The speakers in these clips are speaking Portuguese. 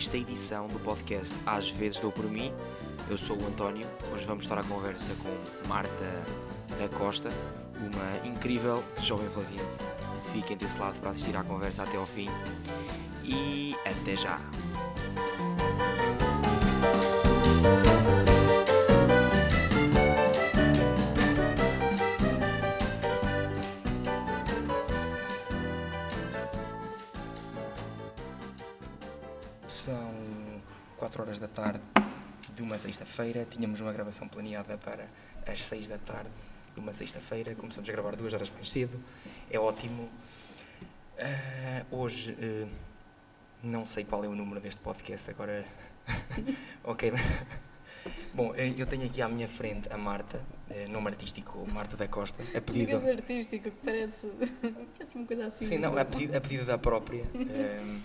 sexta edição do podcast Às vezes dou por mim. Eu sou o António. Hoje vamos estar à conversa com Marta da Costa, uma incrível jovem flaviense. Fiquem desse lado para assistir à conversa até ao fim e até já! De uma sexta-feira. Tínhamos uma gravação planeada para as 6 da tarde de uma sexta-feira. Começamos a gravar duas horas mais cedo. É ótimo. Ah, hoje eh, não sei qual é o número deste podcast agora. ok. Bom, eh, eu tenho aqui à minha frente a Marta, eh, nome artístico Marta da Costa, a pedido. Digas artístico, que parece, parece uma coisa assim. Sim, não, a pedido, a pedido da própria. Ehm,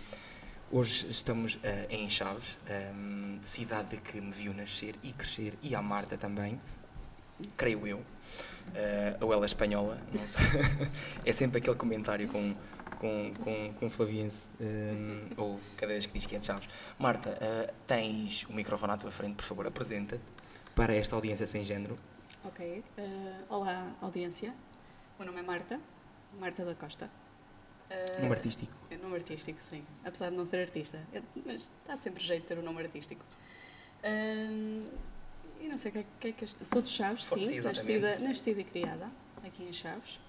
hoje estamos eh, em Chaves, ehm, cidade que me viu nascer e crescer, e a Marta também, creio eu. Eh, ou ela é espanhola, não sei. é sempre aquele comentário com, com, com, com Flaviense, ehm, ou cada vez que diz que é de Chaves. Marta, eh, tens o microfone à tua frente, por favor, apresenta-te para esta audiência sem género. Ok. eh, olá, audiência. O meu nome é Marta, Marta da Costa. Eh, Nome artístico. É nome artístico, sim. Apesar de não ser artista. É- mas dá sempre jeito de ter o nome artístico. Eh, e não sei o que, é- que é que este... Sou de Chaves, Sim, sim. nascida, nascida e criada aqui em Chaves.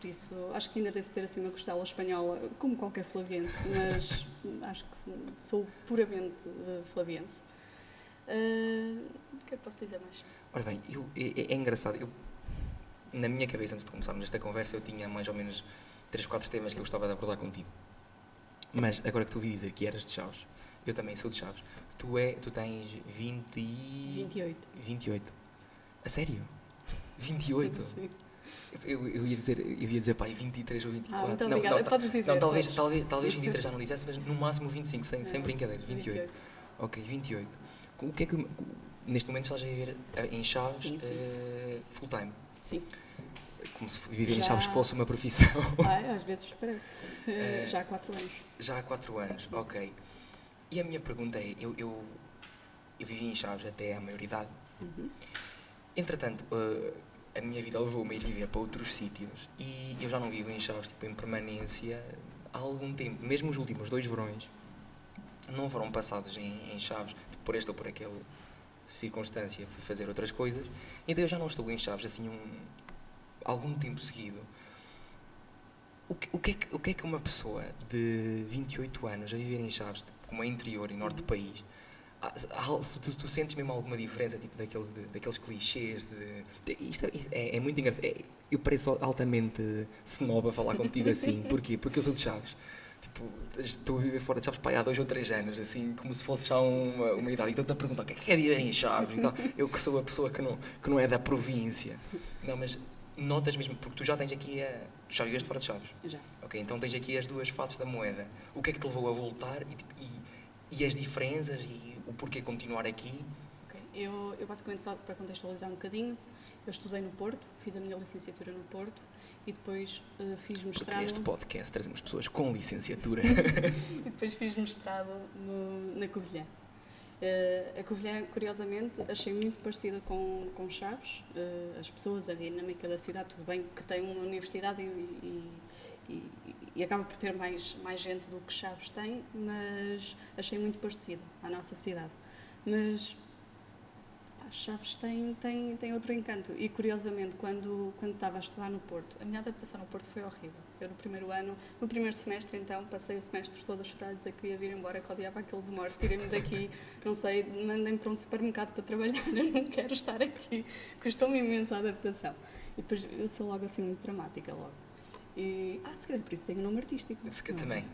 Por isso, acho que ainda devo ter assim uma costela espanhola, como qualquer flaviense, mas acho que sou puramente eh, flaviense. Eh, o que é que posso dizer mais? Ora bem, eu- é, é- é engraçado. Eu, na minha cabeça, antes de começarmos esta conversa, eu tinha mais ou menos 3, 4 temas que eu gostava de abordar contigo. Mas agora que tu ouvi dizer que eras de Chaves, eu também sou de Chaves. Tu, é, tu tens 20 e... 28. 28. A sério? 28? Sim. Eu, eu ia dizer, eu ia dizer, pai, 23 ou 24. Ah, muito não, obrigada. não, Podes dizer. não, talvez, podes. talvez, talvez 23 já não dissesse, mas no máximo 25, sem, sem É, brincadeiras. 28. Ok, 28. O que é que. Neste momento estás a viver eh, em Chaves Sim, sim. eh, full time? Sim. Como se viver em Já- Chaves fosse uma profissão. Ah, às vezes parece. Eh, Já há 4 anos. Já há 4 anos, ok. E a minha pergunta é: eu, eu, eu vivi em Chaves até à maioridade. Uhum. Entretanto, eh, a minha vida levou-me a ir viver para outros sítios e eu já não vivo em Chaves tipo, em permanência há algum tempo. Mesmo os últimos dois verões não foram passados em, em Chaves, por esta ou por aquela circunstância, fui fazer outras coisas. Então eu já não estou em Chaves assim um, algum tempo seguido. O que, o, que é que, o que é que uma pessoa de 28 anos a viver em Chaves, como é interior e norte do país, se tu, tu sentes mesmo alguma diferença tipo daqueles, de- daqueles clichês de, de- isto é, é, é muito engraçado É- eu pareço altamente snob a falar contigo assim porquê? porque eu sou de Chaves tipo, estou a viver fora de Chaves pai, há dois ou três anos assim como se fosse já uma, uma idade e estou-te a perguntar o que é que é viver em Chaves e tal. eu que sou a pessoa que não, que não é da província não, mas notas mesmo, porque tu já tens aqui a, tu já viveste fora de Chaves Já. Ok, então tens aqui as duas faces da moeda. O que é que te levou a voltar e, tipo, e, e as diferenças e o porquê continuar aqui? Ok. Eu, eu basicamente, só para contextualizar um bocadinho, eu estudei no Porto, fiz a minha licenciatura no Porto e depois eh, fiz Porque mestrado. este podcast trazemos pessoas com licenciatura. E depois fiz mestrado no, na Covilhã. Eh, a Covilhã, curiosamente, achei muito parecida com, com Chaves. Eh, as pessoas, a dinâmica da cidade, tudo bem que tem uma universidade e, e, e- e acaba por ter mais, mais gente do que Chaves tem, mas achei muito parecido à nossa cidade. Mas Chaves tem, tem, tem outro encanto. E curiosamente, quando, quando estava a estudar no Porto, a minha adaptação no Porto foi horrível. Eu no primeiro ano, no primeiro semestre, então, passei o semestre todo a chorar, a dizer que queria vir embora, que odiava aquele de morte, tirem-me daqui, não sei, mandem-me para um supermercado para trabalhar, eu não quero estar aqui. Custou-me imensa a adaptação. E depois eu sou logo assim muito dramática, logo. E, ah, se calhar por isso tenho um nome artístico. Se também.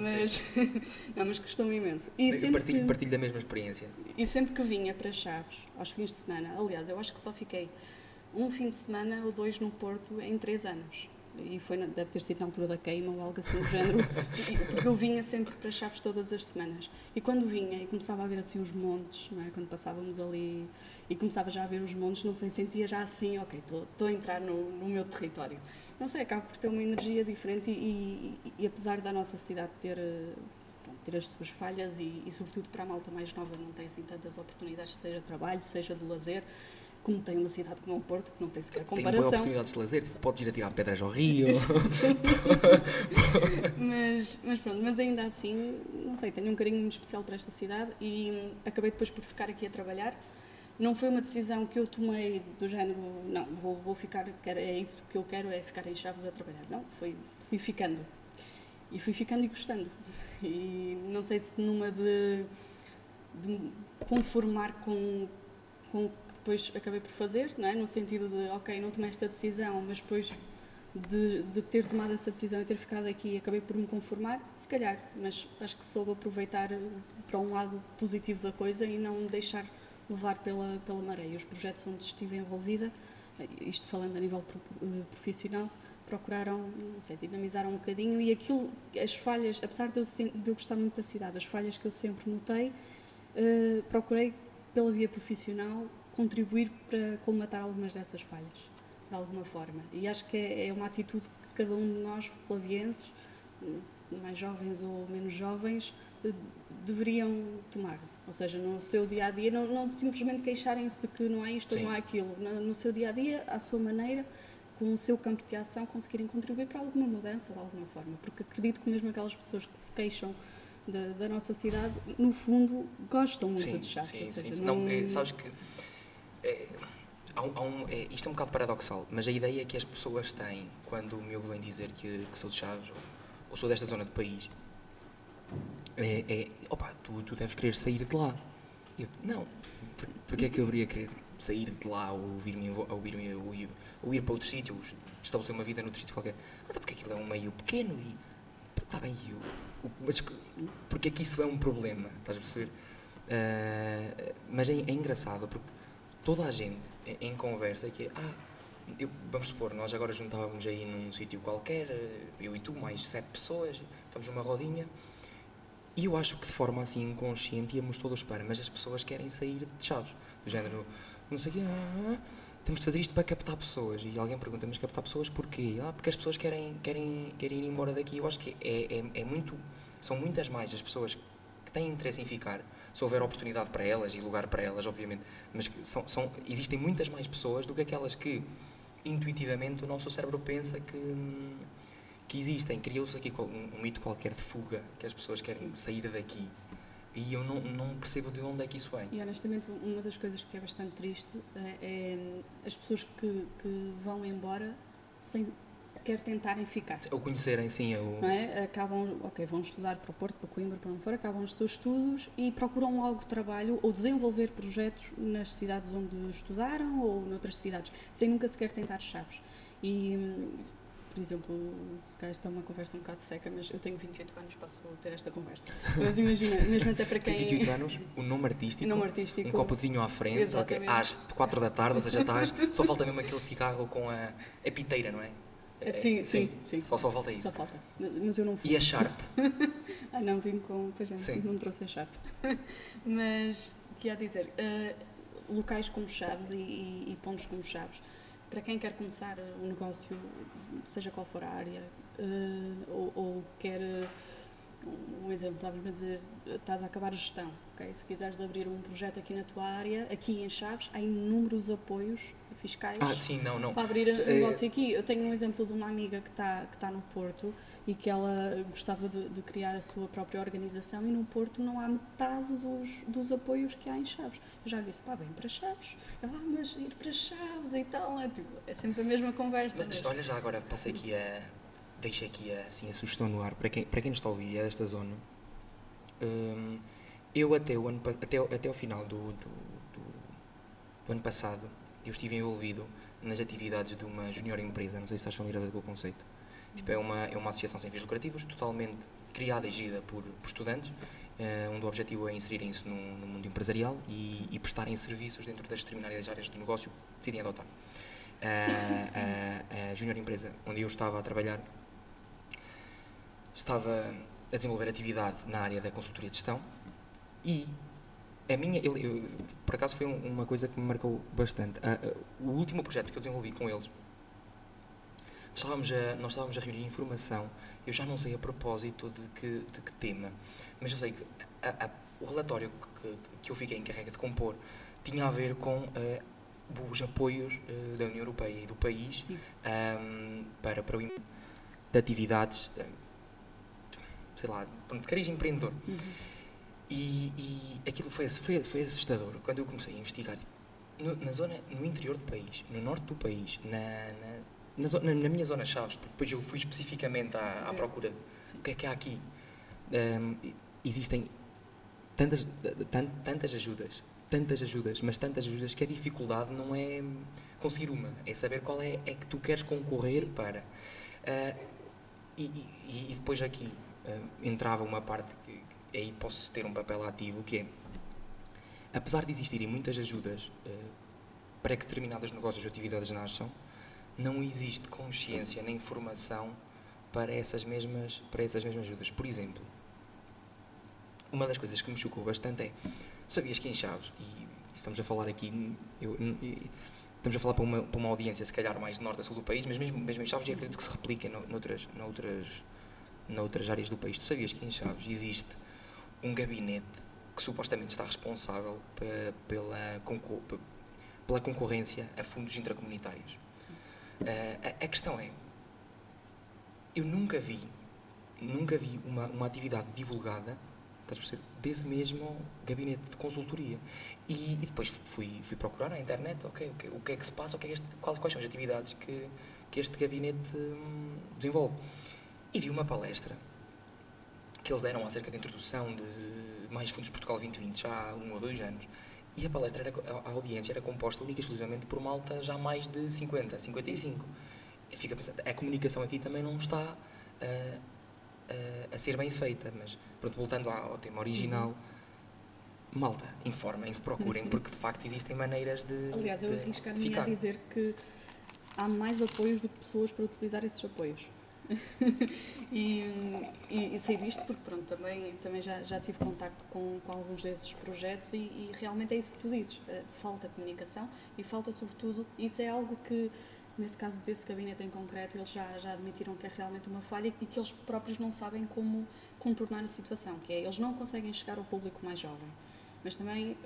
Mas, não, mas custou-me imenso. E sempre, partilho, que, partilho da mesma experiência. e sempre que vinha para Chaves, aos fins de semana, aliás, eu acho que só fiquei um fim de semana ou dois no Porto em três anos. E foi, deve ter sido na altura da queima ou algo assim do género, porque eu vinha sempre para Chaves todas as semanas. E quando vinha e começava a ver assim os montes, não é? quando passávamos ali e começava já a ver os montes, não sei, sentia já assim, ok, estou- estou a entrar no, no meu território. Não sei, acaba por ter uma energia diferente e, e- e apesar da nossa cidade ter eh, pronto, ter as suas falhas e, e, sobretudo, para a malta mais nova não tem assim tantas oportunidades, seja de trabalho, seja de lazer, como tem uma cidade como o Porto, que não tem sequer comparação. Tem oportunidades de lazer, tipo, podes ir a tirar pedras ao rio. mas, mas pronto, mas ainda assim, não sei, tenho um carinho muito especial para esta cidade e acabei depois por ficar aqui a trabalhar. Não foi uma decisão que eu tomei do género, não, vou, vou ficar, é isso que eu quero, é ficar em Chaves a trabalhar. Não, foi, fui ficando. E fui ficando e gostando. E não sei se numa de, de conformar com, com depois acabei por fazer, não é? no sentido de, ok, não tomei esta decisão, mas depois de, de, ter tomado essa decisão e ter ficado aqui, acabei por me conformar, se calhar, mas acho que soube aproveitar para um lado positivo da coisa e não deixar levar pela, pela maré. Os projetos onde estive envolvida, isto falando a nível eh, profissional, procuraram, não sei, dinamizaram um bocadinho e aquilo, as falhas, apesar de eu, de eu gostar muito da cidade, as falhas que eu sempre notei, uh, procurei pela via profissional contribuir para colmatar algumas dessas falhas, de alguma forma. E acho que é, é uma atitude que cada um de nós, flavienses, mais jovens ou menos jovens, eh, deveriam tomar. Ou seja, no seu dia a dia, não, não simplesmente queixarem-se de que não há isto Sim. ou não há aquilo. No, seu dia a dia, à sua maneira, com o seu campo de ação, conseguirem contribuir para alguma mudança de alguma forma. Porque acredito que mesmo aquelas pessoas que se queixam da, da nossa cidade, no fundo, gostam muito sim, de chá. Sim, seja, sim. Não, não é, sabes que é, há um, há um, é, isto é um bocado paradoxal, mas a ideia que as pessoas têm quando o meu vem dizer que, que sou de Chaves ou, ou, sou desta zona do país é, é opa, tu, tu deves querer sair de lá. Eu, não, por, porque é que eu iria querer sair de lá ou ouvir-me ouvir ou, ir, ou ir para outro sítio, estabelecer uma vida noutro sítio qualquer? Até porque aquilo é um meio pequeno e está bem, eu, mas porque é que isso é um problema? Estás a perceber? Uh, mas é, é engraçado porque toda a gente em, conversa que é, ah, eu, vamos supor, nós agora juntávamos aí num sítio qualquer, eh, eu e tu, mais sete pessoas, estamos numa rodinha, e eu acho que de forma assim inconsciente íamos todos para, mas as pessoas querem sair de chaves, do género, não sei o quê, ah, temos de fazer isto para captar pessoas, e alguém pergunta, mas captar pessoas porquê? Ah, porque as pessoas querem, querem, querem ir embora daqui, eu acho que é, é, é muito, são muitas mais as pessoas que têm interesse em ficar, se houver oportunidade para elas e lugar para elas, obviamente, mas são, são, existem muitas mais pessoas do que aquelas que intuitivamente o nosso cérebro pensa que, que existem. Criou-se aqui um, um, mito qualquer de fuga, que as pessoas querem Sim. sair daqui. E eu não, não percebo de onde é que isso vem. E honestamente, uma das coisas que é bastante triste é, é as pessoas que, que vão embora sem sequer tentarem ficar. Ou conhecerem, sim. Eu... Não é? Acabam, ok, vão estudar para o Porto, para Coimbra, para onde for, acabam os seus estudos e procuram logo trabalho ou desenvolver projetos nas cidades onde estudaram ou noutras cidades, sem nunca sequer tentar chaves. E, por exemplo, se calhar isto é uma conversa um bocado seca, mas eu tenho 28 anos, posso ter esta conversa. Mas imagina, mesmo até para quem... 28 anos, o nome artístico, nome artístico um copo de vinho à frente, okay, às 4 da tarde, ou seja, estás, só falta mesmo aquele cigarro com a, a piteira, não é? É, sim, sim, sim, Só, só falta isso. Só falta. Mas eu não fui. E a Sharp? ah, não, vim com. Pois não, não trouxe a Sharp. Mas, o que ia dizer? Uh, locais como Chaves e, e, e, pontos como Chaves, para quem quer começar um negócio, seja qual for a área, uh, ou, ou, quer. Um exemplo, estava-me a dizer, estás a acabar a gestão, ok? Se quiseres abrir um projeto aqui na tua área, aqui em Chaves, há inúmeros apoios fiscais ah, sim, não, não. para abrir um é... negócio aqui. Eu tenho um exemplo de uma amiga que está que tá no Porto e que ela gostava de, de, criar a sua própria organização e no Porto não há metade dos, dos apoios que há em Chaves. Eu já lhe disse, pá, vem para Chaves. Ela, ah, mas ir para Chaves e tal, é, tipo, é sempre a mesma conversa. Mas mesmo. olha já agora, passei aqui a... Deixa aqui a, assim, a sugestão no ar para quem, para quem está a ouvir é desta zona. Hum, eu até o, ano, até, até o final do, do, do, do ano passado eu estive envolvido nas atividades de uma junior empresa, não sei se estás familiarizado com o conceito. Tipo, é uma, é uma associação sem fins lucrativos, totalmente criada e gerida por, por estudantes, uh, onde o objetivo é inserirem-se no, no, mundo empresarial e, e, prestarem serviços dentro das determinadas áreas do negócio que decidem adotar. Uh, a, a junior empresa onde eu estava a trabalhar estava a desenvolver atividade na área da consultoria de gestão e a minha, eu, eu, por acaso foi uma coisa que me marcou bastante. o último projeto que eu desenvolvi com eles estávamos a, nós estávamos a reunir informação, eu já não sei a propósito de que, de que tema, mas eu sei que a, a, o relatório que, que eu fiquei encarregue de compor tinha a ver com uh, os apoios uh, da União Europeia e do país um, para, para o de atividades, sei lá, de cariz empreendedor. Uhum. E, e aquilo foi, foi, foi assustador quando eu comecei a investigar. No, na zona, no interior do país, no norte do país, na, na, na, na minha zona chaves, porque depois eu fui especificamente à, à procura de o que é que há aqui. Um, existem tantas, tantas ajudas, tantas ajudas, mas tantas ajudas que a dificuldade não é conseguir uma, é saber qual é, é que tu queres concorrer para. Uh, e, e, e, depois aqui entrava uma parte que, que, aí posso ter um papel ativo, que é, apesar de existirem muitas ajudas uh, para que determinados negócios ou atividades nasçam, não existe consciência nem informação para essas mesmas, para essas mesmas ajudas. Por exemplo, uma das coisas que me chocou bastante é, sabias que em Chaves, e estamos a falar aqui, eu, eu, estamos a falar para uma, para uma audiência se calhar mais norte a sul do país, mas mesmo, mesmo em Chaves eu acredito que se replica no, noutras, noutras, noutras áreas do país. Tu sabias que em Chaves existe um gabinete que supostamente está responsável pela, pela concorrência a fundos intracomunitários? Uh, a, a, questão é, eu nunca vi, nunca vi uma, uma atividade divulgada desse mesmo gabinete de consultoria. E, e, depois fui, fui procurar na internet, ok, o que, o que é que se passa, o que é este, quais, quais são as atividades que, que este gabinete hum, desenvolve. E vi uma palestra que eles deram acerca da introdução de Mais Fundos Portugal 2020, já há um ou dois anos. E a palestra, era, a audiência era composta única e exclusivamente por malta já mais de 50, 55. E fica pensando, a comunicação aqui também não está uh, uh, a ser bem feita, mas pronto, voltando ao, tema original, malta, informem-se, procurem, porque de facto existem maneiras de. Aliás, eu arriscar-me a dizer que há mais apoios do que pessoas para utilizar esses apoios. e, e, e, sei disto porque pronto, também, também já, já tive contacto com, com alguns desses projetos e, e realmente é isso que tu dizes, uh, falta comunicação e falta sobretudo, isso é algo que nesse caso desse gabinete em concreto eles já, já admitiram que é realmente uma falha e que eles próprios não sabem como contornar a situação, que é, eles não conseguem chegar ao público mais jovem, mas também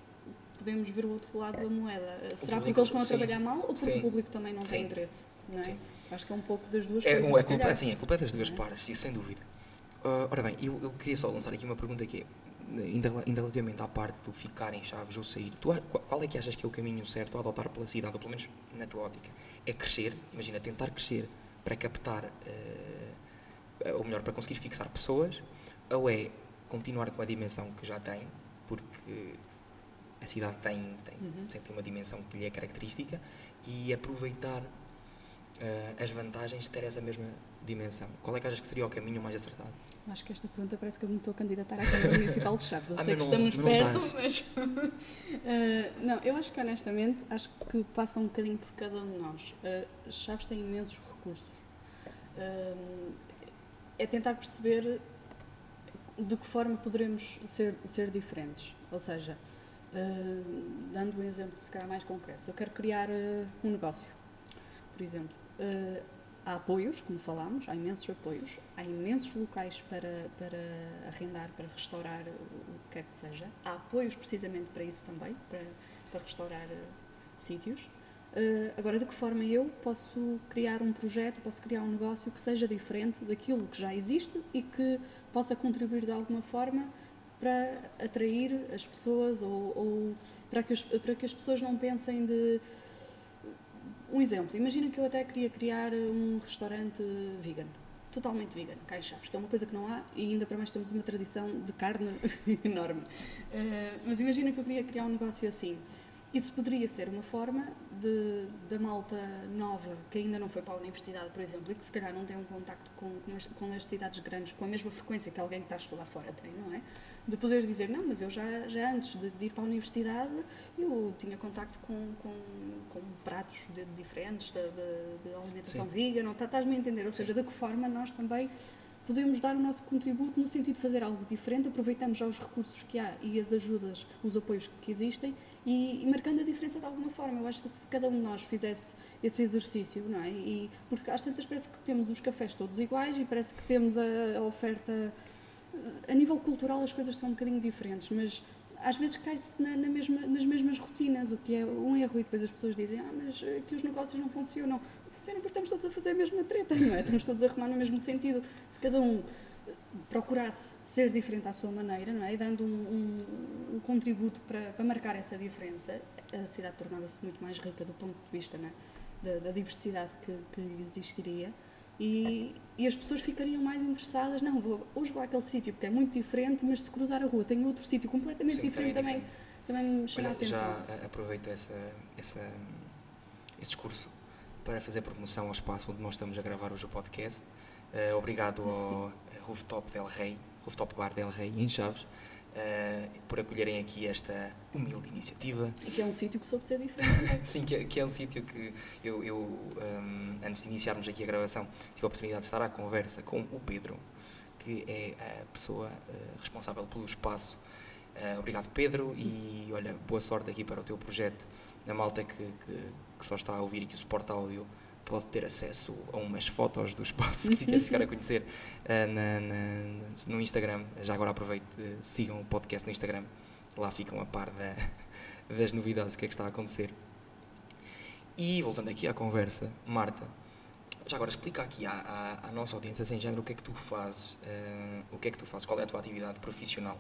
podemos ver o outro lado da moeda. O Será porque eles estão a trabalhar mal ou porque sim. o público também não sim. tem interesse? Não é? Sim. Acho que é um pouco das duas é, coisas. É culpa, sim, a culpa é das duas é? partes, isso sem dúvida. Uh, ora bem, eu, eu queria só lançar aqui uma pergunta que é, ainda, ainda relativamente à parte do ficar em chaves ou sair, tu, qual é que achas que é o caminho certo a adotar pela cidade, ou pelo menos na tua ótica? É crescer, imagina, tentar crescer para captar, uh, ou melhor, para conseguir fixar pessoas, ou é continuar com a dimensão que já tem, porque a cidade tem, tem, uhum. tem uma dimensão que lhe é característica, e aproveitar uh, as vantagens de ter essa mesma dimensão? Qual é que achas que seria o caminho mais acertado? Acho que esta pergunta parece que eu me estou a candidatar à Câmara Municipal de Chaves. Eu ah, sei que não, estamos perto, mas. uh, não, eu acho que honestamente, acho que passa um bocadinho por cada um de nós. Uh, Chaves tem imensos recursos. Uh, é tentar perceber de que forma poderemos ser, ser diferentes. Ou seja, dando um exemplo, se calhar mais concreto, se eu quero criar um negócio, por exemplo Uh, há apoios, como falámos, há imensos apoios, há imensos locais para, para arrendar, para restaurar o que quer que seja. Há apoios precisamente para isso também, para, para restaurar uh, sítios. Uh, agora, de que forma eu posso criar um projeto, posso criar um negócio que seja diferente daquilo que já existe e que possa contribuir de alguma forma para atrair as pessoas ou, ou para, que para que as pessoas não pensem de um exemplo, imagina que eu até queria criar um restaurante vegan, totalmente vegan, Chaves, que é uma coisa que não há e ainda para mais temos uma tradição de carne enorme. Uh, mas imagina que eu queria criar um negócio assim. Isso poderia ser uma forma de, da malta nova que ainda não foi para a universidade, por exemplo, e que se calhar não tem um contacto com, com, as, com as cidades grandes com a mesma frequência que alguém que está a estudar fora tem, não é? De poder dizer, não, mas eu já, já antes de, de ir para a universidade eu tinha contacto com, com, com pratos de, diferentes, de, de, alimentação Sim. vegan, tá, estás-me a entender? Ou seja, de que forma nós também podemos dar o nosso contributo no sentido de fazer algo diferente, aproveitamos já os recursos que há e as ajudas, os apoios que existem e, e, marcando a diferença de alguma forma. Eu acho que se cada um de nós fizesse esse exercício, não é? E, porque às tantas parece que temos os cafés todos iguais e parece que temos a, a oferta. A nível cultural as coisas são um bocadinho diferentes, mas às vezes cai-se na, na mesma, nas mesmas rotinas, o que é um erro, e depois as pessoas dizem, ah, mas aqui os negócios não funcionam. Funcionam porque estamos todos a fazer a mesma treta, não é? Estamos todos a remar no mesmo sentido. Se cada um procurasse ser diferente à sua maneira, não é? E dando um, um, um contributo para, para, marcar essa diferença, a cidade tornava-se muito mais rica do ponto de vista é? da, da, diversidade que, que existiria e, e, as pessoas ficariam mais interessadas. Não, vou, hoje vou àquele sítio porque é muito diferente, mas se cruzar a rua tenho outro sítio completamente Sim, diferente, também, também, também me chama Olha, a atenção. Já aproveito essa, essa, esse discurso para fazer promoção ao espaço onde nós estamos a gravar hoje o podcast. Uh, obrigado ao Rooftop Del Rey, Rooftop Bar Del Rey, em Chaves, uh, por acolherem aqui esta humilde iniciativa. E que é um sítio que soube ser diferente. Sim, que é, que é, um sítio que eu, eu um, antes de iniciarmos aqui a gravação, tive a oportunidade de estar à conversa com o Pedro, que é a pessoa uh, responsável pelo espaço. Uh, obrigado, Pedro, e olha, boa sorte aqui para o teu projeto. A malta que, que, que só está a ouvir e que o suporte áudio pode ter acesso a umas fotos do espaço que quer ficar a conhecer uh, na, na, no Instagram. Já agora aproveito, uh, sigam o podcast no Instagram, lá ficam a par da, das novidades, o que é que está a acontecer. E voltando aqui à conversa, Marta, já agora explica aqui à, à, à nossa audiência sem género o que é que tu fazes, uh, o que é que tu fazes, qual é a tua atividade profissional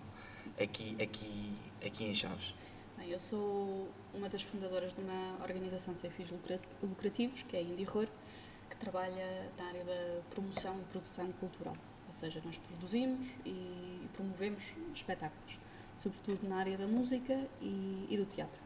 aqui, aqui, aqui em Chaves. Bem, eu sou uma das fundadoras de uma organização sem fins lucrativos, que é a Indie que trabalha na área da promoção e produção cultural. Ou seja, nós produzimos e promovemos espetáculos, sobretudo na área da música e, e do teatro.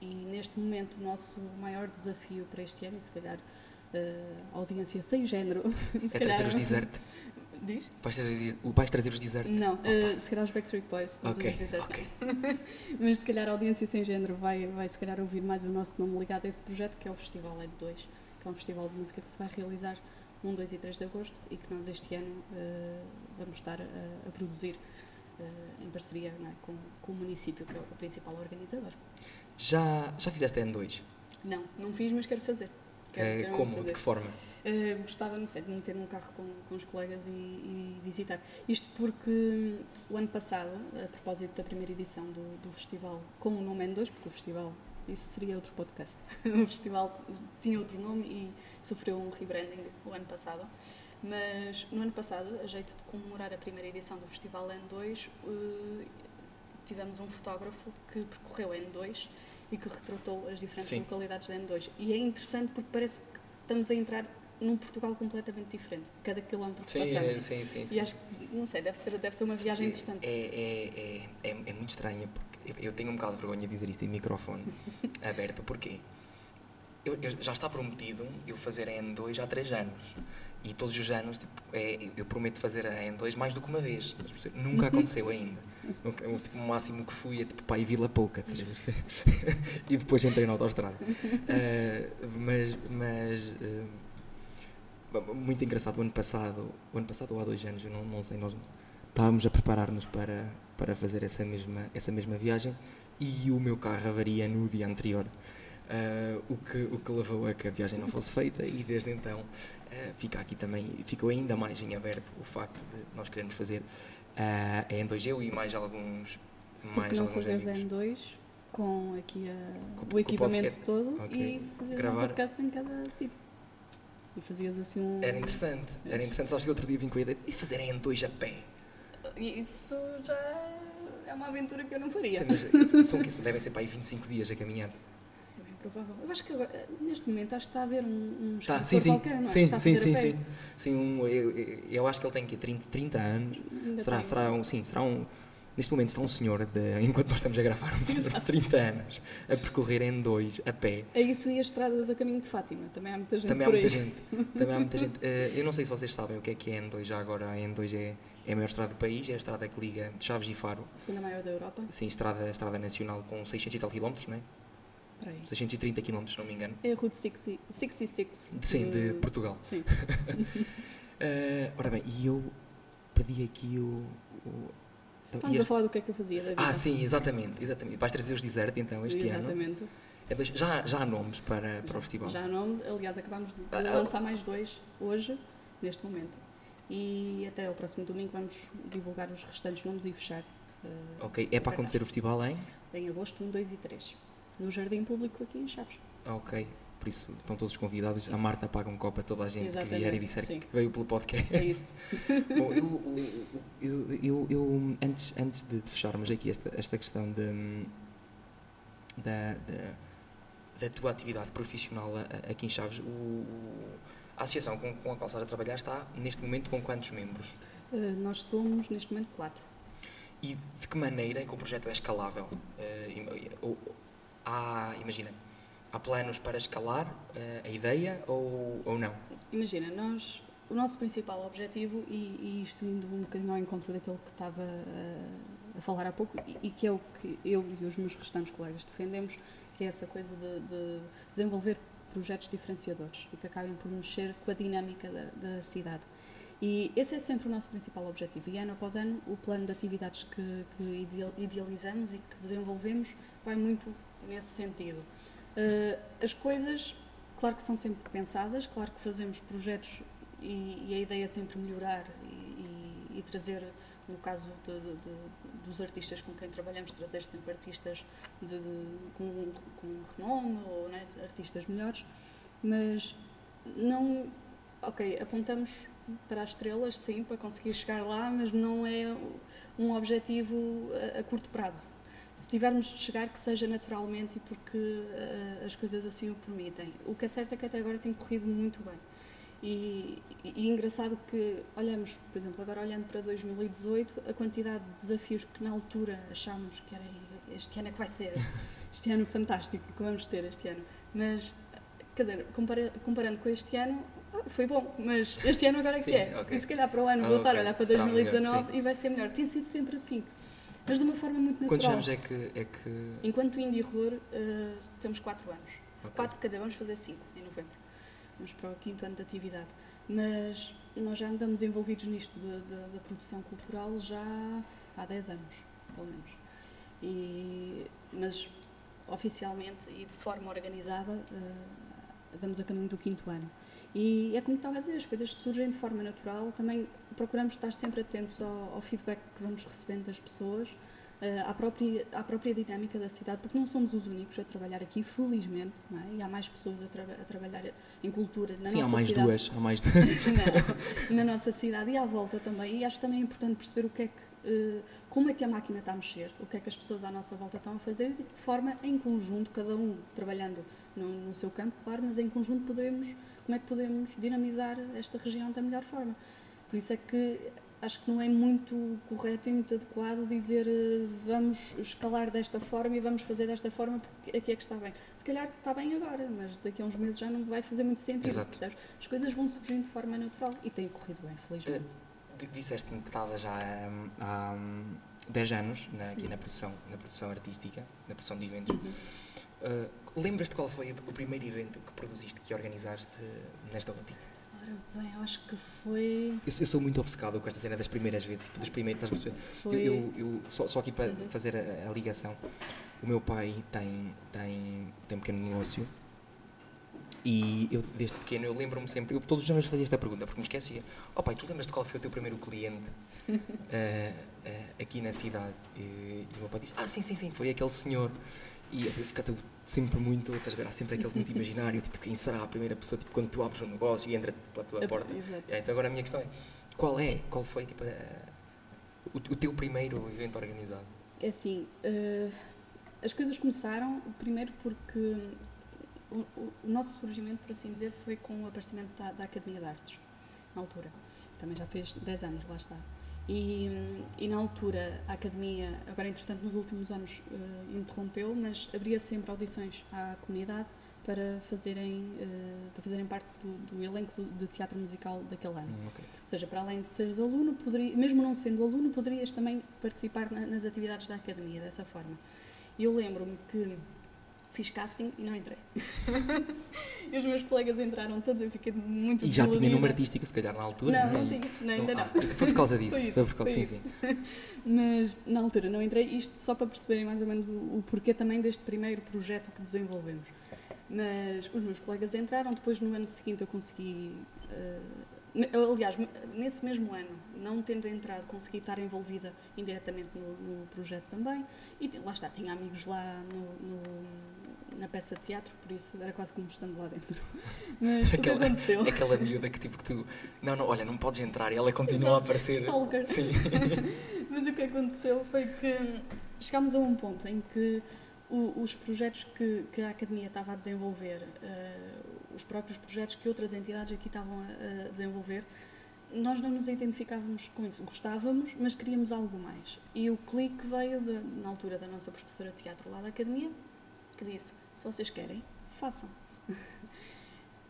E neste momento o nosso maior desafio para este ano, e se calhar uh, audiência sem género. Se é calhar, trazer os desert. Diz? Vais trazer, os desert? Não, uh, se calhar os Backstreet Boys. Ok, ok. Mas se calhar a audiência sem género vai, vai se calhar ouvir mais o nosso nome ligado a esse projeto que é o Festival Ed 2, que é um festival de música que se vai realizar 1, 2 e 3 de agosto e que nós este ano uh, vamos estar a, a produzir uh, em parceria é, com, com o município, que é o principal organizador. Já, já fizeste N2? Não, não fiz, mas quero fazer. Quero, quero como? De que forma? Uh, gostava, não sei, de meter num carro com, com os colegas e, e, visitar. Isto porque hum, o ano passado, a propósito da primeira edição do, do festival, com o nome N2, porque o festival, isso seria outro podcast, o festival tinha outro nome e sofreu um rebranding o ano passado. Mas no ano passado, a jeito de comemorar a primeira edição do Festival N2, uh, tivemos um fotógrafo que percorreu N2 e que retratou as diferentes Sim. localidades da N2. E é interessante porque parece que estamos a entrar num Portugal completamente diferente, cada quilómetro que sim, passamos. É, sim, sim, sim. E acho que, não sei, deve ser, deve ser uma sim, viagem interessante. É, é, é, é, é muito estranha, porque eu tenho um bocado de vergonha de dizer isto em microfone aberto, porque eu, eu, já está prometido eu fazer a N2 há 3 anos. E todos os anos tipo, é, eu prometo fazer a N2 mais do que uma vez. Nunca aconteceu ainda. O, tipo, o máximo que fui é tipo para Vila Pouca. e depois entrei na autostrada. Uh, mas mas uh, muito engraçado. O ano passado, o ano passado ou há dois anos, eu não, não sei, nós estávamos a preparar-nos para, para fazer essa mesma, essa mesma viagem e o meu carro avaria no dia anterior. Uh, o, que, o que levou a que a viagem não fosse feita e desde então uh, fica aqui também, ficou ainda mais em aberto o facto de nós queremos fazer uh, a N2 eu e mais alguns mais Porque não alguns fazeres amigos. N2 com aqui a, com, o equipamento todo okay. e fazeres Gravar. um podcast em cada sítio. E fazias assim um. Era interessante, era interessante. Sabes que outro dia vim com a ideia de fazer N2 a pé. Isso já é uma aventura que eu não faria. Sim, mas são, devem ser para aí 25 dias a caminhar provável. Eu acho que agora, neste momento acho que está a haver um, um tá, sim, sim, qualquer, não é? Sim, sim, sim, sim. sim um, eu, eu acho que ele tem aqui 30, 30 anos. será, será um, sim, será um. Neste momento está um senhor, de, enquanto nós estamos a gravar, um senhor de 30 anos a percorrer em dois, a pé. É isso e as estradas a caminho de Fátima, também há muita gente Também há muita gente, também há muita gente. Uh, eu não sei se vocês sabem o que é que é N2 já agora, a N2 é, é a maior estrada do país, é a estrada que liga Chaves e Faro. A segunda maior da Europa. Sim, estrada, estrada nacional com 600 e tal quilómetros, não é? 630 km, se não me engano. É a Route 66. Sim, de, de Portugal. Sim. uh, ora bem, e eu perdi aqui o. o Estamos a falar do que é que eu fazia da vida. Ah, sim, exatamente, exatamente. Vais trazer os desert então este exatamente. ano. Exatamente. É já, já há nomes para, já, para o festival? Já há nomes, aliás, acabámos de ah, ah, lançar mais dois hoje, neste momento. E até o próximo domingo vamos divulgar os restantes nomes e fechar. Uh, ok, é para acontecer o festival em? Em agosto, 1, 2 e 3, no Jardim Público aqui em Chaves. Ok, por isso estão todos convidados. A Marta paga um copo a toda a gente Exatamente, que vier e disser sim. que veio pelo podcast. É isso. Bom, eu, eu, eu, eu, antes, antes de fecharmos aqui esta, esta questão de, da, da, da tua atividade profissional aqui em Chaves, o, a associação com, com a qual estás a trabalhar está neste momento com quantos membros? Uh, nós somos neste momento quatro. E de que maneira é que o projeto é escalável? Uh, há, imagina, há planos para escalar uh, a ideia ou, ou não? Imagina, nós, o nosso principal objetivo, e, e isto indo um bocadinho ao encontro daquilo que estava a, a falar há pouco, e, e, que é o que eu e os meus restantes colegas defendemos, que é essa coisa de, de desenvolver projetos diferenciadores e que acabem por mexer com a dinâmica da, da cidade. E esse é sempre o nosso principal objetivo. E ano após ano, o plano de atividades que, que idealizamos e que desenvolvemos vai muito nesse sentido. Uh, as coisas, claro que são sempre pensadas, claro que fazemos projetos e, e a ideia é sempre melhorar e, e, e trazer, no caso de, de, de, dos artistas com quem trabalhamos, trazer sempre artistas com, com renome ou né, artistas melhores, mas não. Ok, apontamos para as estrelas, sim, para conseguir chegar lá, mas não é um objetivo a, a curto prazo se tivermos de chegar, que seja naturalmente e porque uh, as coisas assim o permitem. O que é certo é que até agora tem corrido muito bem. E, e, e, engraçado que olhamos, por exemplo, agora olhando para 2018, a quantidade de desafios que na altura achámos que era este ano é que vai ser, este ano fantástico que vamos ter este ano. Mas, quer dizer, compara, comparando com este ano, ah, foi bom, mas este ano agora é que é. Okay. E se calhar para o ano ah, voltar okay. a olhar para 2019 melhor, e vai ser melhor. Tem sido sempre assim mas de uma forma muito natural. Quantos anos é que. É que... Enquanto Indie Horror, uh, temos 4 anos. 4, okay. quer dizer, vamos fazer 5 em novembro. Vamos para o quinto ano de atividade. Mas nós já andamos envolvidos nisto da produção cultural já há 10 anos, pelo menos. E, mas oficialmente e de forma organizada, uh, vamos a caminho do quinto ano. E é como estava a dizer, as coisas surgem de forma natural. Também procuramos estar sempre atentos ao, ao feedback que vamos recebendo das pessoas, uh, à, própria, à própria dinâmica da cidade, porque não somos os únicos a trabalhar aqui, felizmente, é? e há mais pessoas a, tra a, trabalhar em cultura na Sim, nossa há mais cidade. duas, há mais duas. não, na nossa cidade e à volta também. E acho também é importante perceber o que é que, uh, como é que a máquina está a mexer, o que é que as pessoas à nossa volta estão a fazer e de que forma, em conjunto, cada um trabalhando no, no seu campo, claro, mas em conjunto poderemos como é que podemos dinamizar esta região da melhor forma. Por isso é que acho que não é muito correto e muito adequado dizer eh, vamos escalar desta forma e vamos fazer desta forma porque aqui é que está bem. Se calhar está bem agora, mas daqui a uns meses já não vai fazer muito sentido. As coisas vão surgindo de forma natural e tem corrido bem, felizmente. Uh, Disseste-me que estava já um, há 10 anos na, aqui na produção, na produção artística, na produção de eventos. Uhum. Uh, Lembras-te qual foi o primeiro evento que produziste, que organizaste nesta ótica? Ora bem, acho que foi. Eu, eu, sou muito obcecado com esta cena das primeiras vezes, dos primeiros, estás a perceber? Foi... Eu, eu, eu, só, só aqui para uhum. fazer a, a, ligação, o meu pai tem, tem, tem um pequeno negócio e eu, desde pequeno, eu lembro-me sempre, eu todos os anos fazia esta pergunta porque me esquecia: Oh pai, tu lembras de qual foi o teu primeiro cliente uh, uh, aqui na cidade? E, e o meu pai disse: Ah, sim, sim, sim, foi aquele senhor. E eu ficava sempre muito, estás a ver, há sempre aquele muito imaginário, tipo, quem será a primeira pessoa, tipo, quando tu abres um negócio e entra pela tua porta. É, então agora a minha questão é, qual é, qual foi, tipo, o, o, teu primeiro evento organizado? É assim, uh, as coisas começaram, primeiro porque o, o, o, nosso surgimento, por assim dizer, foi com o aparecimento da, da Academia de Artes, na altura. Também já fez 10 anos, lá está. E, e, na altura a academia, agora entretanto nos últimos anos uh, interrompeu, mas abria sempre audições à comunidade para fazerem, uh, para fazerem parte do, do elenco do, de teatro musical daquele ano. Hum, okay. Ou seja, para além de seres aluno, poderia, mesmo não sendo aluno, poderias também participar na, nas atividades da academia dessa forma. E eu lembro-me que fiz casting e não entrei. e os meus colegas entraram todos, eu fiquei muito E já tinha número artístico, se calhar, na altura, Não, não, é? tinha, não, ainda não. ah, foi por causa disso. Foi isso, foi por causa, foi sim, sim. Mas na altura não entrei, isto só para perceberem mais ou menos o, o porquê também deste primeiro projeto que desenvolvemos. Mas os meus colegas entraram, depois no ano seguinte eu consegui. me- aliás, nesse mesmo ano, não tendo entrado, consegui estar envolvida indiretamente no, no projeto também. E lá está, tinha amigos lá no- no- na peça de teatro, por isso era quase como estando lá dentro. Mas o que Aquela- aconteceu? Aquela miúda que tipo que tu. Não, não, olha, não podes entrar e ela continua a aparecer. Stalker. Sim. Mas o que aconteceu foi que chegámos a um ponto em que o- os projetos que, que a Academia estava a desenvolver, eh, os próprios projetos que outras entidades aqui estavam a, a desenvolver, nós não nos identificávamos com isso. Gostávamos, mas queríamos algo mais. E o clique veio, de- na altura, da nossa professora de teatro lá da Academia, que disse: se vocês querem, façam.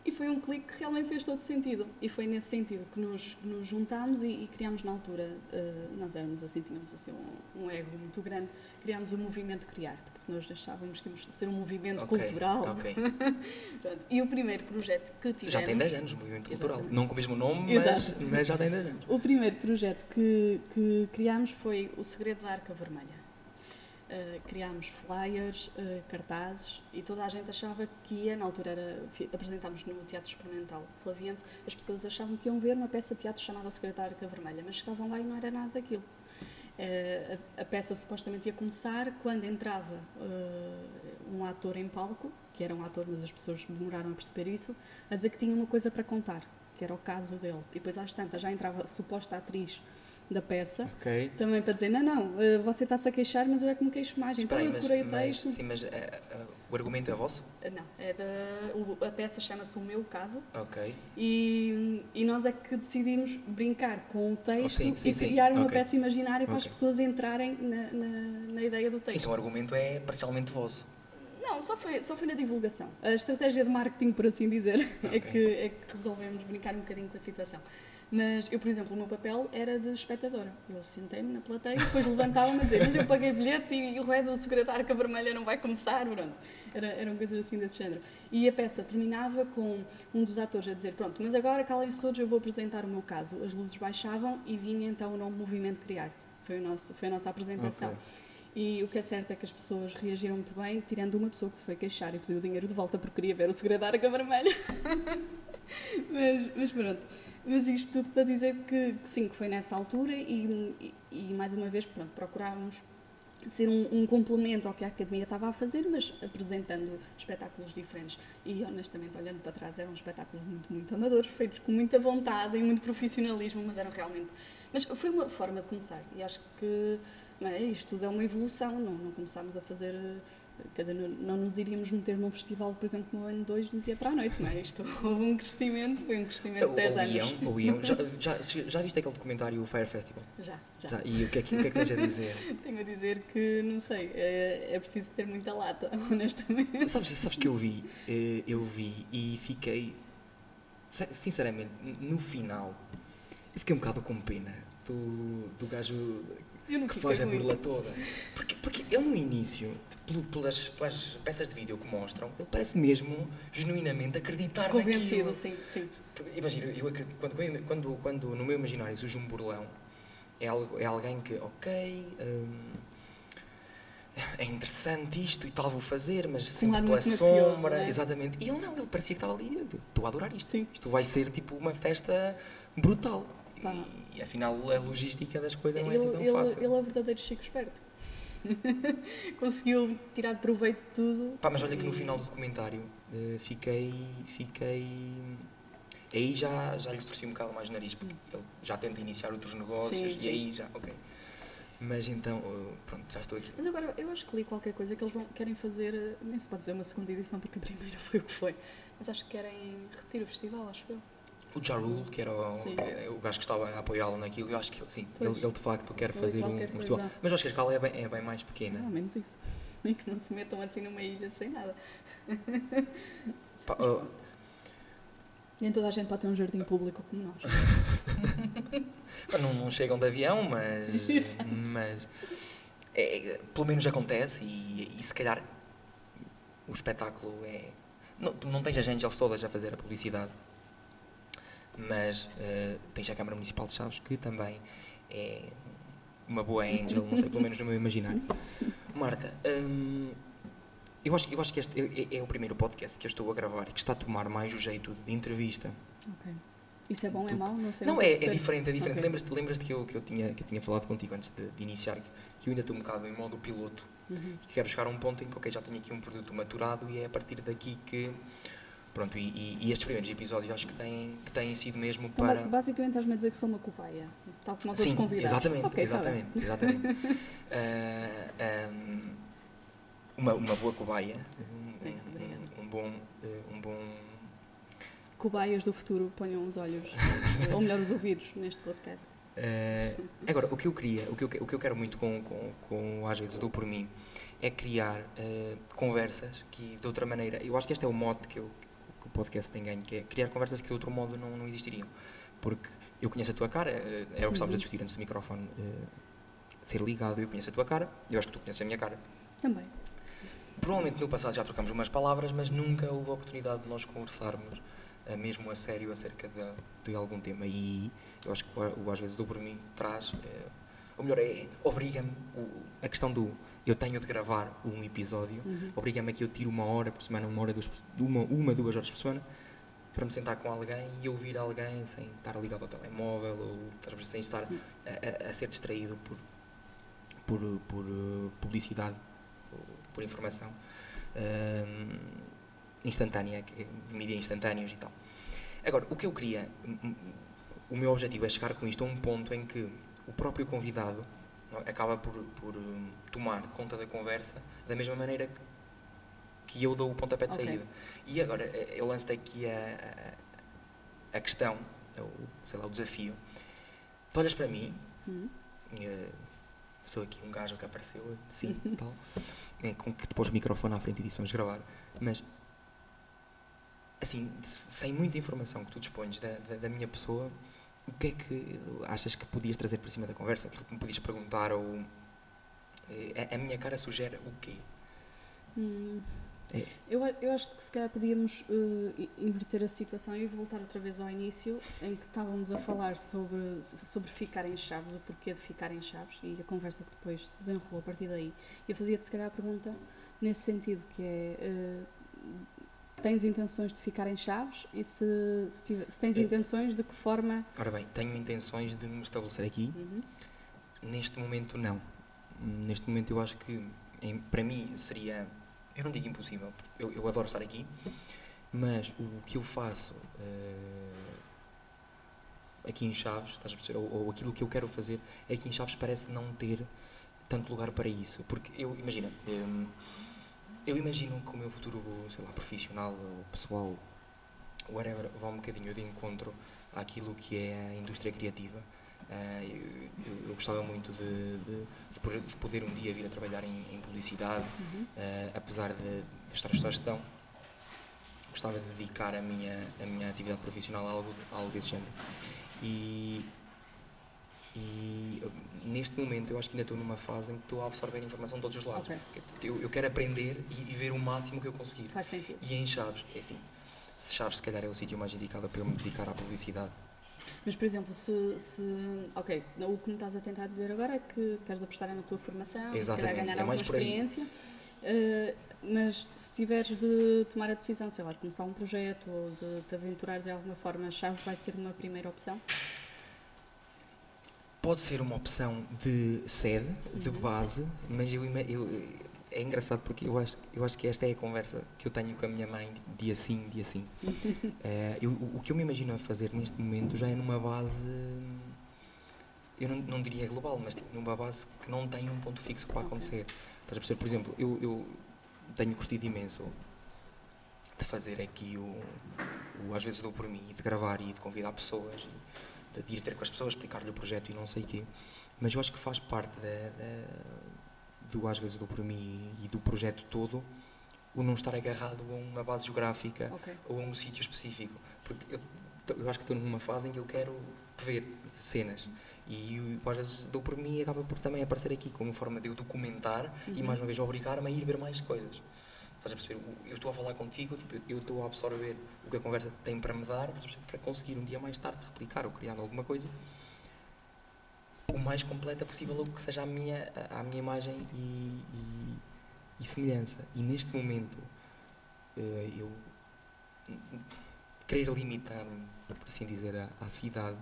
E foi um clique que realmente fez todo sentido. E foi nesse sentido que nos, nos juntámos e, e criámos na altura, eh, nós éramos assim, tínhamos assim um, um ego muito grande, criámos o movimento Criarte, porque nós achávamos que íamos ser um movimento Ok, cultural. ok. Pronto. E o primeiro projeto que tivemos... Já tem 10 anos, o movimento cultural. Exatamente. Não com o mesmo nome, mas, mas já tem 10 anos. O primeiro projeto que, que criámos foi O Segredo da Arca Vermelha. Uh, criámos flyers, uh, cartazes e toda a gente achava que ia, na altura era, apresentámos no Teatro Experimental Flaviense, as pessoas achavam que iam ver uma peça de teatro chamada Arca Vermelha, mas chegavam lá e não era nada daquilo. Uh, a, a peça supostamente ia começar quando entrava um ator em palco, que era um ator, mas as pessoas demoraram a perceber isso, a dizer que tinha uma coisa para contar, que era o caso dele. E depois às tantas já entrava a suposta atriz da peça, Ok. também para dizer, não, não, eh, você está-se a queixar, mas eu é que me queixo mais. Então Espera eu mas, decorei o mas- texto. sim, mas eh, eh, o argumento é vosso? Não, é da, o- a peça chama-se O Meu Caso Ok. e, e nós é que decidimos brincar com o texto Oh, sim, sim, e sim. criar uma Ok. peça imaginária para as pessoas entrarem na, na, na ideia do texto. Então o argumento é parcialmente vosso. Não, só foi, só foi na divulgação. A estratégia de marketing, por assim dizer, é, Ok. que, é que resolvemos brincar um bocadinho com a situação. Mas eu, por exemplo, o meu papel era de espectadora. Eu sentei-me na plateia, depois levantava-me a dizer, mas eu paguei bilhete e, o Red do Segredo da Arca Vermelha não vai começar, pronto. Era, eram coisas assim desse género. E a peça terminava com um dos atores a dizer, pronto, mas agora calem-se todos, eu vou apresentar o meu caso. As luzes baixavam e vinha então o nome Movimento Criarte. Foi, o nosso, foi a nossa apresentação. Ok. E o que é certo é que as pessoas reagiram muito bem, tirando uma pessoa que se foi queixar e pediu o dinheiro de volta porque queria ver o segredo da Arca Vermelha. mas, mas pronto. Mas isto tudo para dizer que, que sim, que foi nessa altura e, e, e mais uma vez, pronto, procurávamos ser um, um complemento ao que a Academia estava a fazer, mas apresentando espetáculos diferentes. E honestamente, olhando para trás, eram espetáculos muito, muito amadores, feitos com muita vontade e muito profissionalismo, mas eram realmente. Mas foi uma forma de começar e acho que não é, isto tudo é uma evolução, não, não começámos a fazer. eh, Quer dizer, não, não nos iríamos meter num festival, por exemplo, no ano 2 do dia para a noite, não é? Isto houve um crescimento, foi um crescimento de 10 Ou anos. iam, ou iam. Já, já, já viste aquele documentário, o Fire Festival? Já, já. Já. E o que é que, o que, é que tens a dizer? Tenho a dizer que, não sei, é, é preciso ter muita lata, honestamente. Sabes, sabes que eu vi, eh, eu vi e fiquei, sin- sinceramente, no final, eu fiquei um bocado com pena do, do gajo Eu não que faz a burla toda. Porque, porque ele no início, pelo- pelas, pelas peças de vídeo que mostram, ele parece mesmo genuinamente acreditar Convencido, naquilo. sim, sim. Imagina, eu acredito, quando, quando, quando no meu imaginário surge um burlão, é, algo, é alguém que, ok, hum, é interessante isto e tal, vou fazer, mas sempre pela mafioso, sombra, é? exatamente. E ele não, ele parecia que estava ali, estou a adorar isto. Sim. Isto vai ser tipo uma festa brutal. Pá. E, afinal a logística das coisas não é Ele, assim tão ele, fácil. ele é o verdadeiro Chico Esperto. Conseguiu tirar proveito de tudo. Pá, mas olha que no final do documentário eh, fiquei. fiquei. Aí já, já lhe torci um bocado mais o nariz, porque ele já tenta iniciar outros negócios Sim, e sim. aí já, ok. Mas então, eh, pronto, já estou aqui. Mas agora, eu acho que li qualquer coisa que eles vão, querem fazer, eh, nem se pode dizer uma segunda edição, porque a primeira foi o que foi, mas acho que querem repetir o festival, acho eu. O Jarul, que era o, Sim. eh, o gajo que estava a apoiá-lo naquilo, eu acho que sim, ele, ele de facto quer fazer um, um festival. Mas eu acho que a escala é bem, é bem mais pequena. Não, menos isso. Nem que não se metam assim numa ilha sem nada. Pá, oh, Nem toda a gente pode ter um jardim público como nós. não, não chegam de avião, mas. mas é, pelo menos acontece e, e se calhar o espetáculo é. Não, não tens as Angels todas a fazer a publicidade, mas uh, tens a Câmara Municipal de Chaves que também é uma boa Angel, não sei, pelo menos no meu imaginário. Marta, hum, eu, acho, eu acho que este é, é, o primeiro podcast que eu estou a gravar e que está a tomar mais o jeito de entrevista. Ok. Isso é bom, é mau? Não sei. Não, é, é diferente, é diferente. Okay. Lembras-te lembras que, eu, que, eu tinha, que eu tinha falado contigo antes de, de iniciar, que, que eu ainda estou um bocado em modo piloto uhum. e que quero chegar a um ponto em que okay, já tenho aqui um produto maturado e é a partir daqui que. Pronto, e, e, e estes primeiros episódios acho que têm, que têm sido mesmo então, para. Basicamente estás-me a dizer que sou uma cobaia, tal como os Sim, convidados. Exatamente, okay, tá exatamente. Tá exatamente. uh, ah, um, uma, uma boa cobaia, um, um, bom. Um bom Cobaias do futuro ponham os olhos, ou melhor, os ouvidos neste podcast. Uh, agora, o que eu queria, o que eu, o que eu quero muito com, com, com Às vezes Dou por mim, é criar uh, conversas que de outra maneira, eu acho que este é o modo que, eu, que o podcast tem ganho, que é criar conversas que de outro modo não, não existiriam. Porque eu conheço a tua cara, uh, era o que estávamos uhum. a discutir antes do microfone uh, ser ligado, eu conheço a tua cara, eu acho que tu conheces a minha cara. Também. Provavelmente no passado já trocamos umas palavras, mas nunca houve a oportunidade de nós conversarmos uh, mesmo a sério acerca de, de, algum tema. E eu acho que o, às vezes do por mim traz, uh, ou melhor, é, obriga-me, a questão do eu tenho de gravar um episódio, uhum. obriga-me a que eu tire uma hora por semana, uma hora, duas, uma, uma, duas horas por semana, para me sentar com alguém e ouvir alguém sem estar ligado ao telemóvel ou sem estar a, a, a, ser distraído por, por, por uh, publicidade ou por informação. Um, instantânea, de mídia instantâneos e tal. Agora, o que eu queria, o meu objetivo é chegar com isto a um ponto em que o próprio convidado acaba por, por um, tomar conta da conversa da mesma maneira que, que eu dou o pontapé de saída. Okay. E agora, eh, eu lancei aqui a, a, a questão, ou, sei lá, o desafio. Tu olhas para mim, uhum. sou aqui um gajo que apareceu, assim, tal, é, com que depois o microfone à frente e disse vamos gravar, mas assim, sem muita informação que tu dispões da, da, da, minha pessoa, o que é que achas que podias trazer para cima da conversa? Aquilo que me podias perguntar ou... Eh, a, a minha cara sugere o quê? Hum, é. eu, eu acho que se calhar podíamos uh, inverter a situação e voltar outra vez ao início, em que estávamos a falar sobre, sobre ficar em chaves, o porquê de ficar em chaves, e a conversa que depois desenrolou a partir daí. Eu fazia-te se calhar a pergunta nesse sentido, que é... Uh, tens intenções de ficar em Chaves e se, se, se tens intenções, de que forma. Ora bem, tenho intenções de me estabelecer aqui. Uhum. Neste momento, não. Neste momento, eu acho que em, para mim seria. Eu não digo impossível, eu, eu adoro estar aqui, mas o que eu faço uh, aqui em Chaves, estás a perceber? Ou, ou aquilo que eu quero fazer aqui em Chaves parece não ter tanto lugar para isso. Porque eu, imagina. Um, eu imagino que o meu futuro, sei lá, profissional ou pessoal, whatever, vá um bocadinho de encontro àquilo que é a indústria criativa. Uh, eu, eu, gostava muito de, de, de, poder um dia vir a trabalhar em, em publicidade, uhum. uh, apesar de, de estar a estudar gestão. Gostava de dedicar a minha, a minha atividade profissional a algo, a algo desse género. E, e neste momento eu acho que ainda estou numa fase em que estou a absorver informação de todos os lados. Okay. Eu, eu, quero aprender e, e, ver o máximo que eu conseguir. Faz sentido. E em Chaves, é assim, se Chaves se calhar é o sítio mais indicado para eu me dedicar à publicidade. Mas, por exemplo, se, se. Ok, o que me estás a tentar dizer agora é que queres apostar na tua formação, Exatamente. ganhar é alguma experiência. Uh, mas se tiveres de tomar a decisão, sei lá, de começar um projeto ou de te aventurares de alguma forma, a chave vai ser uma primeira opção? Pode ser uma opção de sede, de uhum. base, mas eu, eu, é engraçado porque eu acho, eu acho que esta é a conversa que eu tenho com a minha mãe dia sim, dia sim. é, eu, o que eu me imagino a fazer neste momento já é numa base, eu não, não diria global, mas tipo, numa base que não tem um ponto fixo para acontecer. Estás a perceber? Por exemplo, eu, eu tenho curtido imenso de fazer aqui o, o Às vezes dou por mim, de gravar e de convidar pessoas. E, de ir ter com as pessoas, explicar-lhe o projeto e não sei o quê. Mas eu acho que faz parte da, da, do, às vezes, do por mim e do projeto todo o não estar agarrado a uma base geográfica okay. ou a um sítio específico. Porque eu, eu acho que estou numa fase em que eu quero ver cenas. E às vezes dou por mim e acaba por também aparecer aqui como forma de eu documentar uhum. e mais uma vez obrigar-me a ir ver mais coisas. Estás a perceber? Eu estou a falar contigo, tipo, eu estou a absorver o que a conversa tem para me dar, para conseguir um dia mais tarde replicar ou criar alguma coisa o mais completa possível, ou que seja a minha, a, a minha imagem e, e, e, semelhança. E neste momento, uh, eu querer limitar-me, por assim dizer, à, cidade,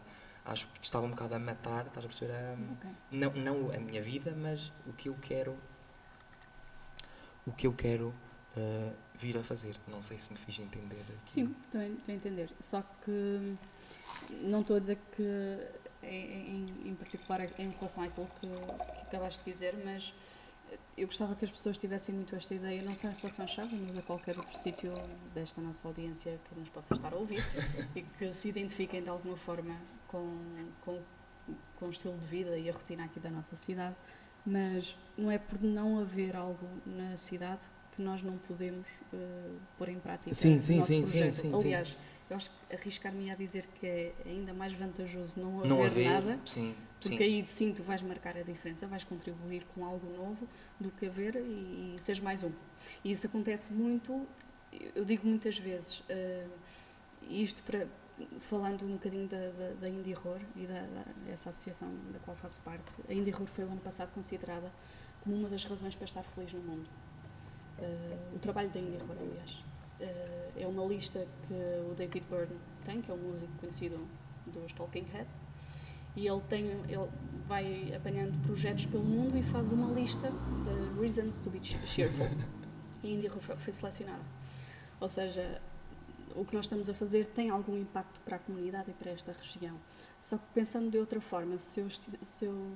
acho que estava um bocado a matar, estás a perceber? A, okay. não, não a minha vida, mas o que eu quero, o que eu quero uh, vir a fazer. Não sei se me fiz entender. Aqui. Sim, estou a entender. Só que não estou a dizer que em, em particular em relação àquilo que, que acabaste de dizer, mas eu gostava que as pessoas tivessem muito esta ideia, não só em relação à chave, mas a qualquer outro sítio desta nossa audiência que nos possa estar a ouvir e que se identifiquem de alguma forma com, com, com o estilo de vida e a rotina aqui da nossa cidade, mas não é por não haver algo na cidade que nós não podemos uh, pôr em prática sim, sim, o nosso sim, projeto. Sim, sim, Aliás, sim eu acho que arriscar-me a dizer que é ainda mais vantajoso não haver, não haver nada, sim, porque sim. aí sim tu vais marcar a diferença, vais contribuir com algo novo do que haver e, e seres mais um. E isso acontece muito, eu digo muitas vezes, uh, isto para, falando um bocadinho da, da, da Indie Horror e da, da, dessa associação da qual faço parte, a Indie Horror foi o ano passado considerada como uma das razões para estar feliz no mundo. Uh, o trabalho da Indie Horror, aliás. Uh, é uma lista que o David Byrne tem, que é um músico conhecido dos Talking Heads, e ele, tem, ele vai apanhando projetos pelo mundo e faz uma lista de reasons to be cheerful. e a Índia foi selecionada. Ou seja, o que nós estamos a fazer tem algum impacto para a comunidade e para esta região. Só que pensando de outra forma, se eu, se eu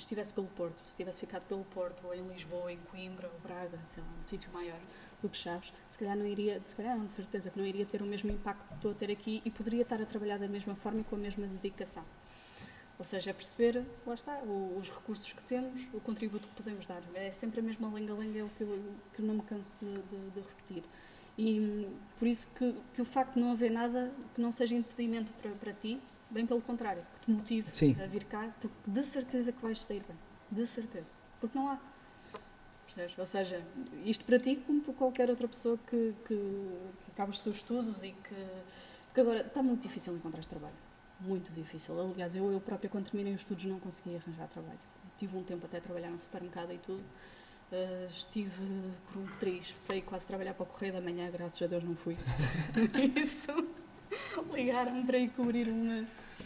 estivesse pelo Porto, se tivesse ficado pelo Porto, ou em Lisboa, em Coimbra, ou Braga, sei lá, um sítio maior do que Chaves, se calhar não iria, se calhar não, de certeza que não iria ter o mesmo impacto que estou a ter aqui e poderia estar a trabalhar da mesma forma e com a mesma dedicação. Ou seja, é perceber, lá está, os recursos que temos, o contributo que podemos dar. É sempre a mesma lenga-lenga, é o que eu, que eu não me canso de, de, de repetir. E por isso que, que, o facto de não haver nada que não seja impedimento para, para ti, bem pelo contrário, que te motive Sim. a vir cá, porque de certeza que vais sair bem. De certeza. Porque não há. Ou seja, isto para ti como para qualquer outra pessoa que, que, que acabe os seus estudos e que. Porque agora está muito difícil encontrar trabalho. Muito difícil. Aliás, eu, eu própria, quando terminei os estudos, não consegui arranjar trabalho. Tive um tempo até a trabalhar no supermercado e tudo. Uh, estive por um triz para ir quase trabalhar para o Correio da Manhã, graças a Deus não fui. Isso. Ligaram-me para ir cobrir uma,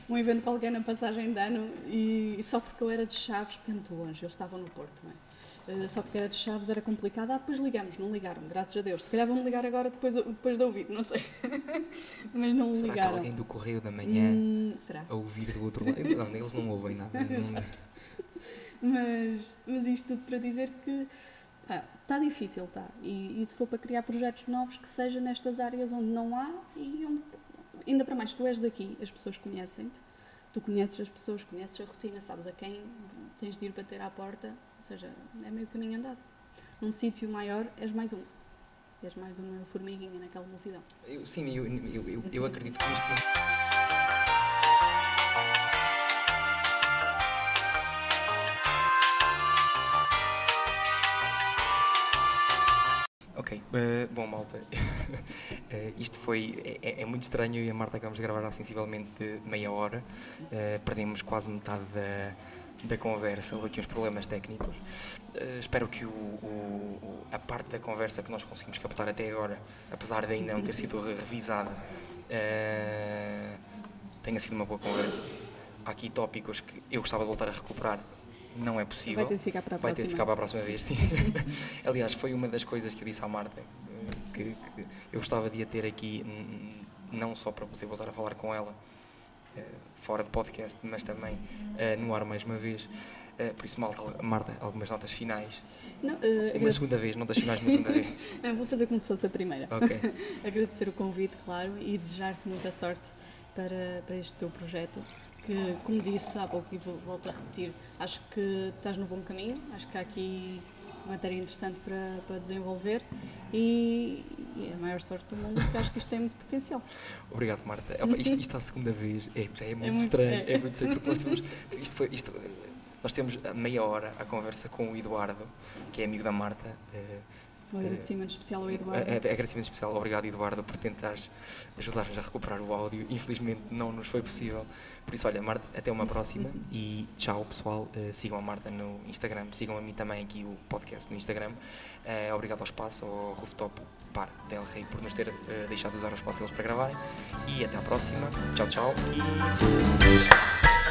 um evento qualquer na passagem de ano e, e, só porque eu era de Chaves, porque é muito longe, eu estava no Porto, não é? Uh, só porque era de Chaves era complicado. Ah, depois ligamos, não ligaram, graças a Deus. Se calhar vão-me ligar agora depois, depois de ouvir, não sei. Mas não será ligaram. Será que alguém do Correio da Manhã hum, a ouvir do outro lado? Não, eles não ouvem nada. Não... mas, mas isto tudo para dizer que está difícil, está. E, e se for para criar projetos novos, que seja nestas áreas onde não há e onde ainda para mais, tu és daqui, as pessoas conhecem-te, tu conheces as pessoas, conheces a rotina, sabes a quem tens de ir bater à porta, ou seja, é meio caminho andado. Num sítio maior, és mais um. És mais uma formiguinha naquela multidão. Eu, sim, eu, eu, eu, eu acredito que isto. Ok, uh, bom malta, uh, isto foi, é, é, muito estranho, e a Marta acabamos de gravar há sensivelmente meia hora, uh, perdemos quase metade da, da conversa, houve aqui uns problemas técnicos, espero que o, o, a parte da conversa que nós conseguimos captar até agora, apesar de ainda não ter sido revisada, tenha sido uma boa conversa. Há aqui tópicos que eu gostava de voltar a recuperar, não é possível. Vai ter de ficar para a Vai próxima. ter de ficar para a próxima vez, sim. Aliás, foi uma das coisas que eu disse à Marta, eh, que, que, eu gostava de a ter aqui, não só para poder voltar a falar com ela, eh, fora de podcast, mas também eh, no ar mais uma vez. por isso, Malta, Marta, algumas notas finais. Não, uh, uma segunda vez, notas finais uma segunda vez. não, vou fazer como se fosse a primeira. Ok. agradecer o convite, claro, e desejar-te muita sorte para, para este teu projeto que, como disse há pouco e volto a repetir, acho que estás no bom caminho, acho que há aqui matéria interessante para, para desenvolver e, e é a maior sorte do mundo porque acho que isto tem muito potencial. Obrigado, Marta. Isto, isto a segunda vez é, já é muito, é muito estranho, é. é. muito estranho porque nós temos, isto foi, isto, nós temos meia hora a conversa com o Eduardo, que é amigo da Marta, uh, Um agradecimento especial ao Eduardo. Uh, agradecimento especial, obrigado Eduardo por tentares ajudar-nos a recuperar o áudio. Infelizmente não nos foi possível. Por isso, olha, Marta, até uma próxima e tchau pessoal. Uh, sigam a Marta no Instagram, sigam a mim também aqui o podcast no Instagram. Uh, obrigado ao espaço, ao Rooftop Bar Del Rey por nos ter uh, deixado usar o espaço deles para gravarem. E até à próxima. Tchau, tchau e